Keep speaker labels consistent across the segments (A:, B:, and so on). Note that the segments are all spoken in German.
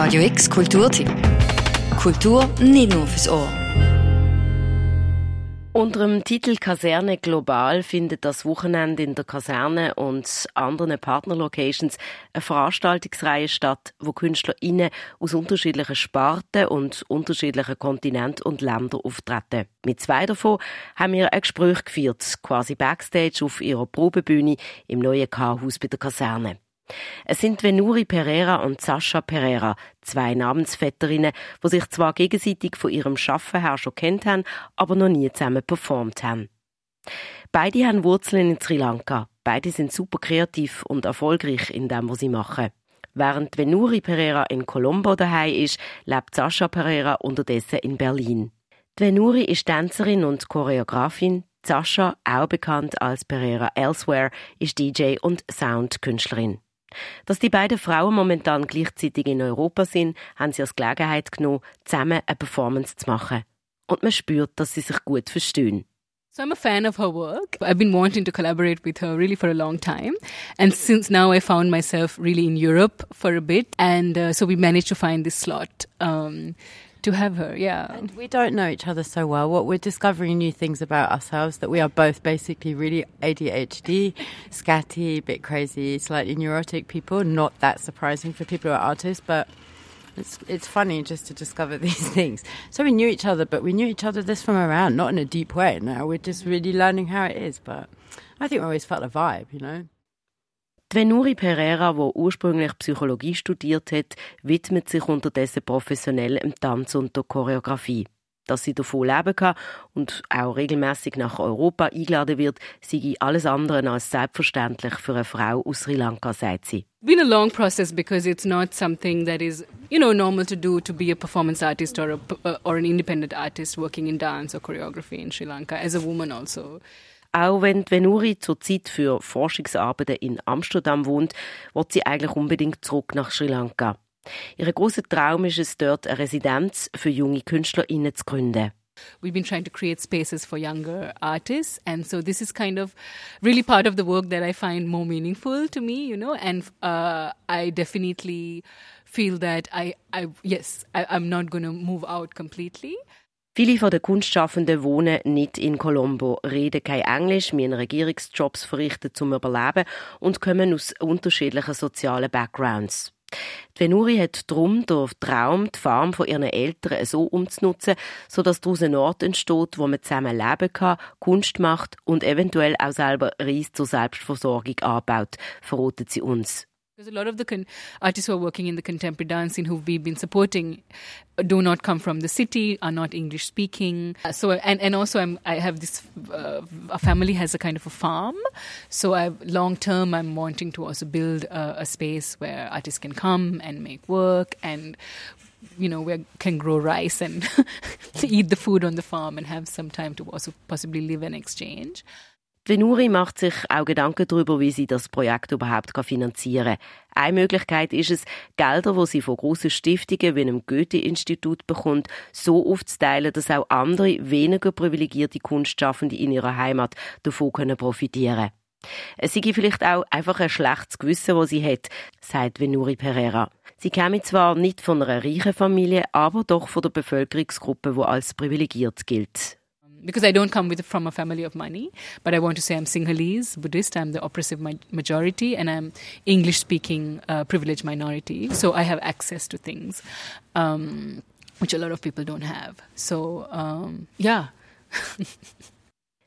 A: Radio X Kulturtipp. Kultur nicht nur fürs Ohr.
B: Unter dem Titel Kaserne Global findet das Wochenende in der Kaserne und anderen Partnerlocations eine Veranstaltungsreihe statt, wo KünstlerInnen aus unterschiedlichen Sparten und unterschiedlichen Kontinenten und Ländern auftreten. Mit zwei davon haben wir ein Gespräch geführt, quasi Backstage auf ihrer Probebühne im neuen K-Haus bei der Kaserne. Es sind Venuri Pereira und Sascha Pereira, zwei Namensvetterinnen, die sich zwar gegenseitig von ihrem Schaffen her schon kennt haben, aber noch nie zusammen performt haben. Beide haben Wurzeln in Sri Lanka. Beide sind super kreativ und erfolgreich in dem, was sie machen. Während Venuri Pereira in Colombo daheim ist, lebt Sascha Pereira unterdessen in Berlin. Venuri ist Tänzerin und Choreografin. Sascha, auch bekannt als Pereira Elsewhere, ist DJ und Soundkünstlerin. Dass die beiden Frauen momentan gleichzeitig in Europa sind, haben sie als Gelegenheit genommen, zusammen eine Performance zu machen. Und man spürt, dass sie sich gut verstehen.
C: So I'm a fan of her work. I've been wanting to collaborate with her really for a long time. And since now I found myself really in Europe for a bit. And uh, so we managed to find this slot. Um, to have her, yeah.
D: And we don't know each other so well. What we're discovering new things about ourselves that we are both basically really ADHD, scatty, a bit crazy, slightly neurotic people. Not that surprising for people who are artists, but it's it's funny just to discover these things. So we knew each other, but we knew each other this from around, not in a deep way. Now we're just really learning how it is, but I think we always felt a vibe, you know.
B: Venuri Pereira, wo ursprünglich Psychologie studiert hat, widmet sich unterdessen professionell im Tanz und der Choreografie. Dass sie davon leben kann und auch regelmäßig nach Europa eingeladen wird, sei alles andere als selbstverständlich für eine Frau aus Sri Lanka, sagt sie.
C: Been a long process because it's not something that is, you know, normal to do to be a performance artist or a, or an independent artist working in dance or choreography in Sri Lanka as a woman also.
B: Auch wenn Venuri zurzeit für Forschungsarbeiten in Amsterdam wohnt, wird sie eigentlich unbedingt zurück nach Sri Lanka. Ihr großer Traum ist es, dort eine Residenz für junge KünstlerInnen zu gründen.
C: We've been trying to create spaces for younger artists, and so this is kind of really part of the work that I find more meaningful to me, you know. And uh, I definitely feel that I, I yes, I, I'm not going to move out completely.
B: Viele von den Kunstschaffenden wohnen nicht in Colombo, reden kein Englisch, müssen Regierungsjobs verrichten zum Überleben und kommen aus unterschiedlichen sozialen Backgrounds. Die Venuri hat darum den Traum, die Farm von ihren Eltern so umzunutzen, sodass daraus ein Ort entsteht, wo man zusammen leben kann, Kunst macht und eventuell auch selber Reis zur Selbstversorgung anbaut, verraten sie uns.
C: Because a lot of the con- artists who are working in the contemporary dance dancing who we've been supporting do not come from the city, are not English speaking. Uh, so and and also I'm, i have this uh, a family has a kind of a farm. So long term I'm wanting to also build a, a space where artists can come and make work and you know, we can grow rice and eat the food on the farm and have some time to also possibly live and exchange.
B: Venuri macht sich auch Gedanken darüber, wie sie das Projekt überhaupt finanzieren kann. Eine Möglichkeit ist es, Gelder, die sie von grossen Stiftungen wie einem Goethe-Institut bekommt, so aufzuteilen, dass auch andere, weniger privilegierte Kunstschaffende in ihrer Heimat davon profitieren können. Es sei vielleicht auch einfach ein schlechtes Gewissen, das sie hat, sagt Venuri Pereira. Sie käme zwar nicht von einer reichen Familie, aber doch von der Bevölkerungsgruppe, die als privilegiert gilt.
C: Because I don't come with from a family of money, but I want to say I'm Sinhalese Buddhist. I'm the oppressive majority, and I'm English speaking uh, privileged minority. So I have access to things um, which a lot of people don't have. So um, yeah.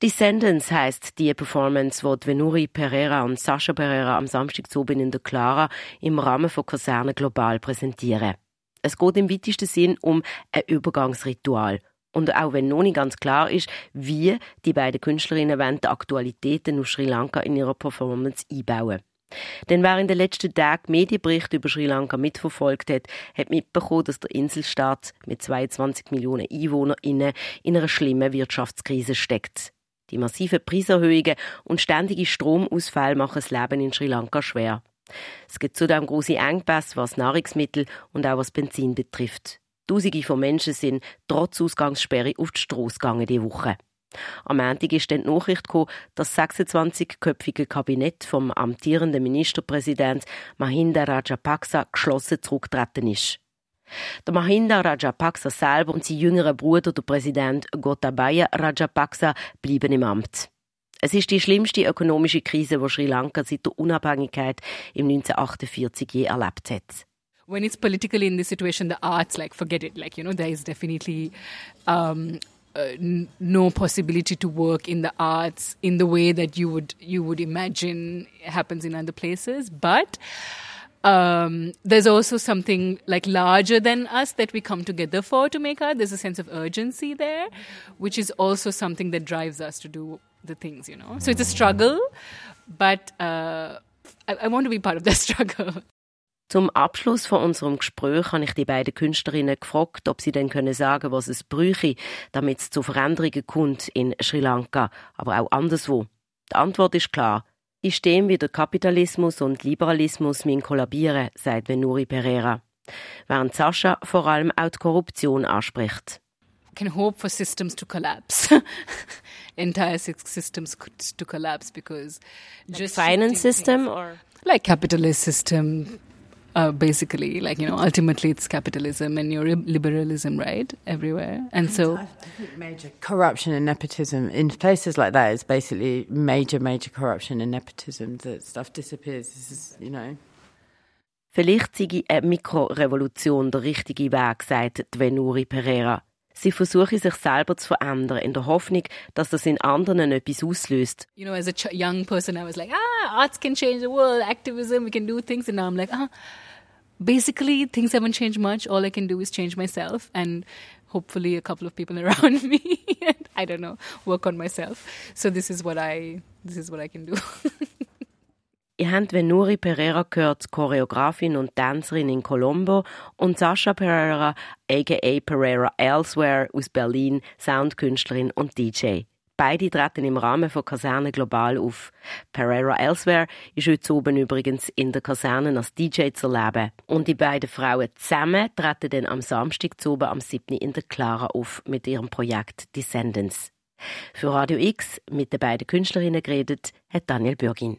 B: Descendants heißt die Performance, wo Venuri Pereira und Sascha Pereira am Samstag in der Clara im Rahmen von Kaserne Global präsentieren. Es geht im weitesten Sinn um ein Übergangsritual und auch wenn noch nicht ganz klar ist, wie die beiden Künstlerinnen wollen die Aktualitäten aus Sri Lanka in ihrer Performance einbauen. Denn wer in den letzten Tagen Medienberichte über Sri Lanka mitverfolgt hat, hat mitbekommen, dass der Inselstaat mit 22 Millionen EinwohnerInnen in einer schlimmen Wirtschaftskrise steckt. Die massiven Preiserhöhungen und ständige Stromausfälle machen das Leben in Sri Lanka schwer. Es gibt zudem große Engpässe, was Nahrungsmittel und auch was Benzin betrifft. Tausende von Menschen sind trotz Ausgangssperre auf die Strasse gegangen diese Woche. Am Montag ist dann die Nachricht gekommen, dass das 26-köpfige Kabinett vom amtierenden Ministerpräsident Mahinda Rajapaksa geschlossen zurückgetreten ist. Der Mahinda Rajapaksa selber und sein jüngerer Bruder, der Präsident Gotabaya Rajapaksa, bleiben im Amt. Es ist die schlimmste ökonomische Krise, die Sri Lanka seit der Unabhängigkeit im 1948 je erlebt hat.
C: When it's politically in this situation, the arts, like, forget it. Like, you know, there is definitely um, uh, no possibility to work in the arts in the way that you would you would imagine happens in other places. But um, there's also something like larger than us that we come together for to make art. There's a sense of urgency there, which is also something that drives us to do the things. You know, so it's a struggle, but uh, I, I want to be part of that struggle.
B: Zum Abschluss von unserem Gespräch habe ich die beiden Künstlerinnen gefragt, ob sie denn können sagen, was es bräuche, damit es zu Veränderungen kommt in Sri Lanka, aber auch anderswo. Die Antwort ist klar. Ich stehe wie der Kapitalismus und Liberalismus min kollabieren, sagt Venuri Pereira. Während Sascha vor allem auch die Korruption anspricht.
C: can hope for systems to collapse, entire systems to collapse because
B: Like
C: just
B: finance system
C: things-
B: or
C: like capitalist system, uh, basically, like you know, ultimately it's capitalism and your liberalism, right, everywhere, and so.
D: I think major corruption and nepotism in places like that is basically major, major corruption and nepotism. That stuff disappears. This is, you know.
B: Vielleicht sei eine Mikrorevolution der richtige Weg, sagt Venuri Pereira. Sie versuche sich selber zu verändern, in der Hoffnung, dass das in anderen etwas auslöst.
C: You know, as a young person, I was like, ah, arts can change the world, activism, we can do things, and now I'm like, ah, basically things haven't changed much. All I can do is change myself and hopefully a couple of people around me. and I don't know, work on myself. So this is what I this is what I can do.
B: Ihr habt Venuri Pereira gehört, Choreografin und Tänzerin in Colombo, und Sascha Pereira, aka Pereira Elsewhere aus Berlin, Soundkünstlerin und DJ. Beide treten im Rahmen von Kaserne Global auf. Pereira Elsewhere ist heute oben übrigens in der Kaserne als DJ zu erleben. Und die beiden Frauen zusammen treten dann am Samstag zu oben am 7. in der Clara auf mit ihrem Projekt Descendants. Für Radio X mit den beiden Künstlerinnen geredet hat Daniel Bürgin.